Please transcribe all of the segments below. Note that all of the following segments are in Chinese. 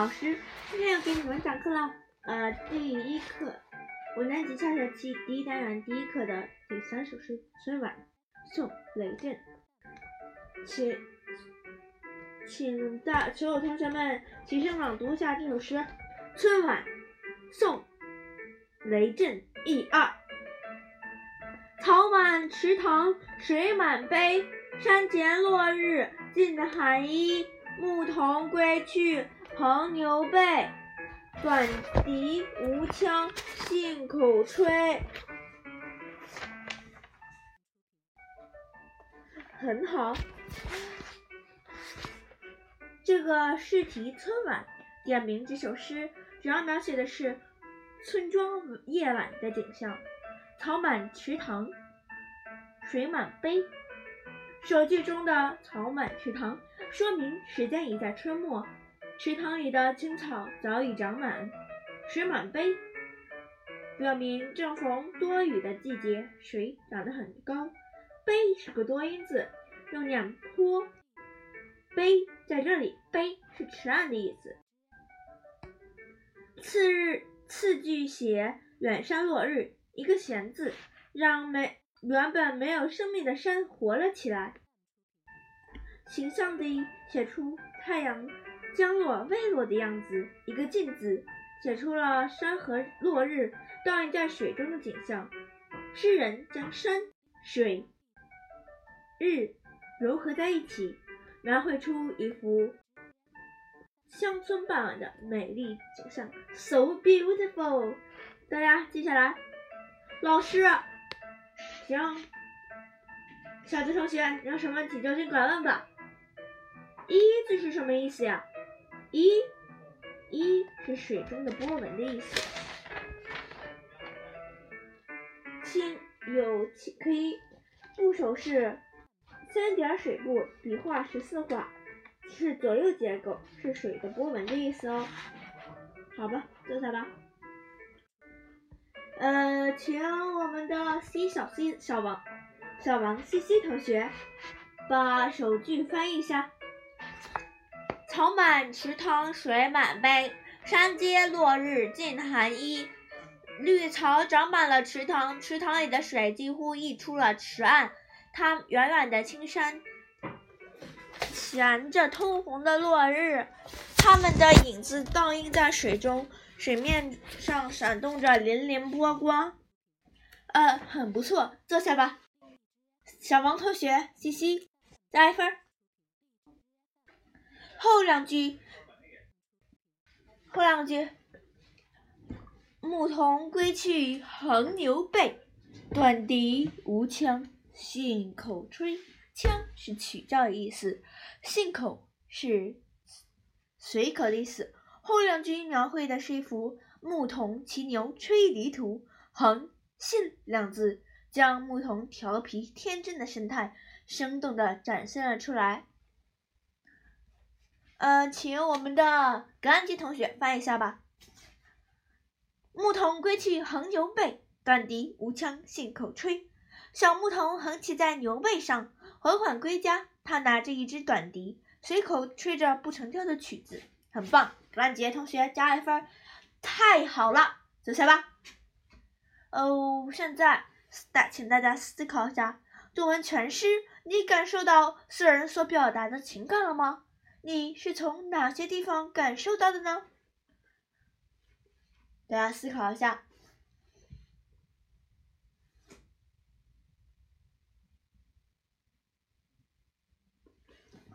老师，今天要给你们讲课了。呃，第一课，五年级下学期第一单元第一课的第三首诗《春晚》，宋雷震。请，请大所有同学们齐声朗读一下这首诗《春晚》，宋雷震。一二，草满池塘水满陂，山前落日尽寒衣。牧童归去，横牛背，短笛无腔，信口吹。很好，这个诗题《春晚》点名这首诗主要描写的是村庄夜晚的景象，草满池塘，水满陂。首句中的“草满池塘”。说明时间已在春末，池塘里的青草早已长满，水满陂，表明正逢多雨的季节，水涨得很高。陂是个多音字，又念坡。陂在这里，陂是池岸的意思。次日，次句写远山落日，一个闲字，让没原本没有生命的山活了起来。形象地写出太阳将落未落的样子，一个静字写出了山河落日倒映在水中的景象。诗人将山水日融合在一起，描绘出一幅乡村傍晚的美丽景象，so beautiful。大家接下来，老师，行，小智同学，有什么问题就尽管问吧。一字是什么意思呀？一，一是水中的波纹的意思。亲有可以部首是三点水部，笔画十四画，是左右结构，是水的波纹的意思哦。好吧，坐下吧。呃，请我们的 C 小 C 小王小王 C C 同学把首句翻译一下。草满池塘水满陂，山间落日尽寒衣。绿草长满了池塘，池塘里的水几乎溢出了池岸。它远远的青山衔着通红的落日，它们的影子倒映在水中，水面上闪动着粼粼波光。呃，很不错，坐下吧，小王同学，嘻嘻，加一分。后两句，后两句，牧童归去，横牛背，短笛无腔，信口吹。腔是曲调的意思，信口是随口的意思。后两句描绘的是一幅牧童骑牛吹笛图，横信两字将牧童调皮天真的神态生动的展现了出来。呃，请我们的格兰吉同学翻译一下吧。牧童归去横牛背，短笛无腔信口吹。小牧童横骑在牛背上，缓缓归家。他拿着一支短笛，随口吹着不成调的曲子，很棒。格兰杰同学加一分，太好了，坐下吧。哦，现在大，请大家思考一下，读完全诗，你感受到诗人所表达的情感了吗？你是从哪些地方感受到的呢？大家思考一下。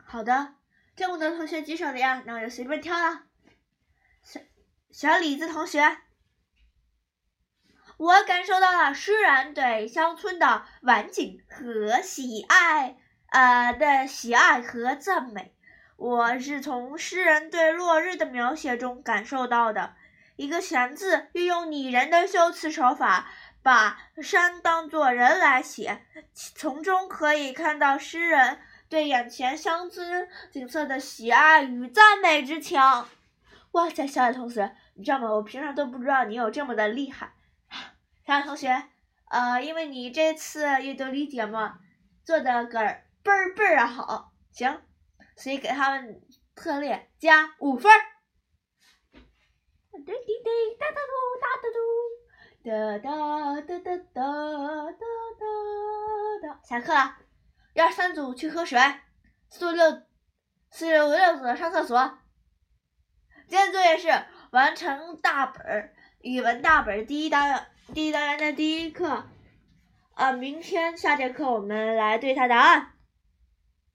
好的，这么多同学举手的呀，那我就随便挑了。小小李子同学，我感受到了诗人对乡村的晚景和喜爱，呃的喜爱和赞美。我是从诗人对落日的描写中感受到的，一个“闲”字运用拟人的修辞手法，把山当作人来写，从中可以看到诗人对眼前乡村景色的喜爱与赞美之情。哇塞，小爱同学，你知道吗？我平常都不知道你有这么的厉害。小爱同学，呃，因为你这次阅读理解嘛，做的个倍儿倍儿好，行。所以给他们特列加五分儿。滴滴滴哒哒嘟哒哒嘟，哒哒哒哒哒哒。下课了，一二三组去喝水，四六四五六组上厕所。今天作业是完成大本儿语文大本第一单元第一单元的第一课。啊，明天下节课我们来对一下答案。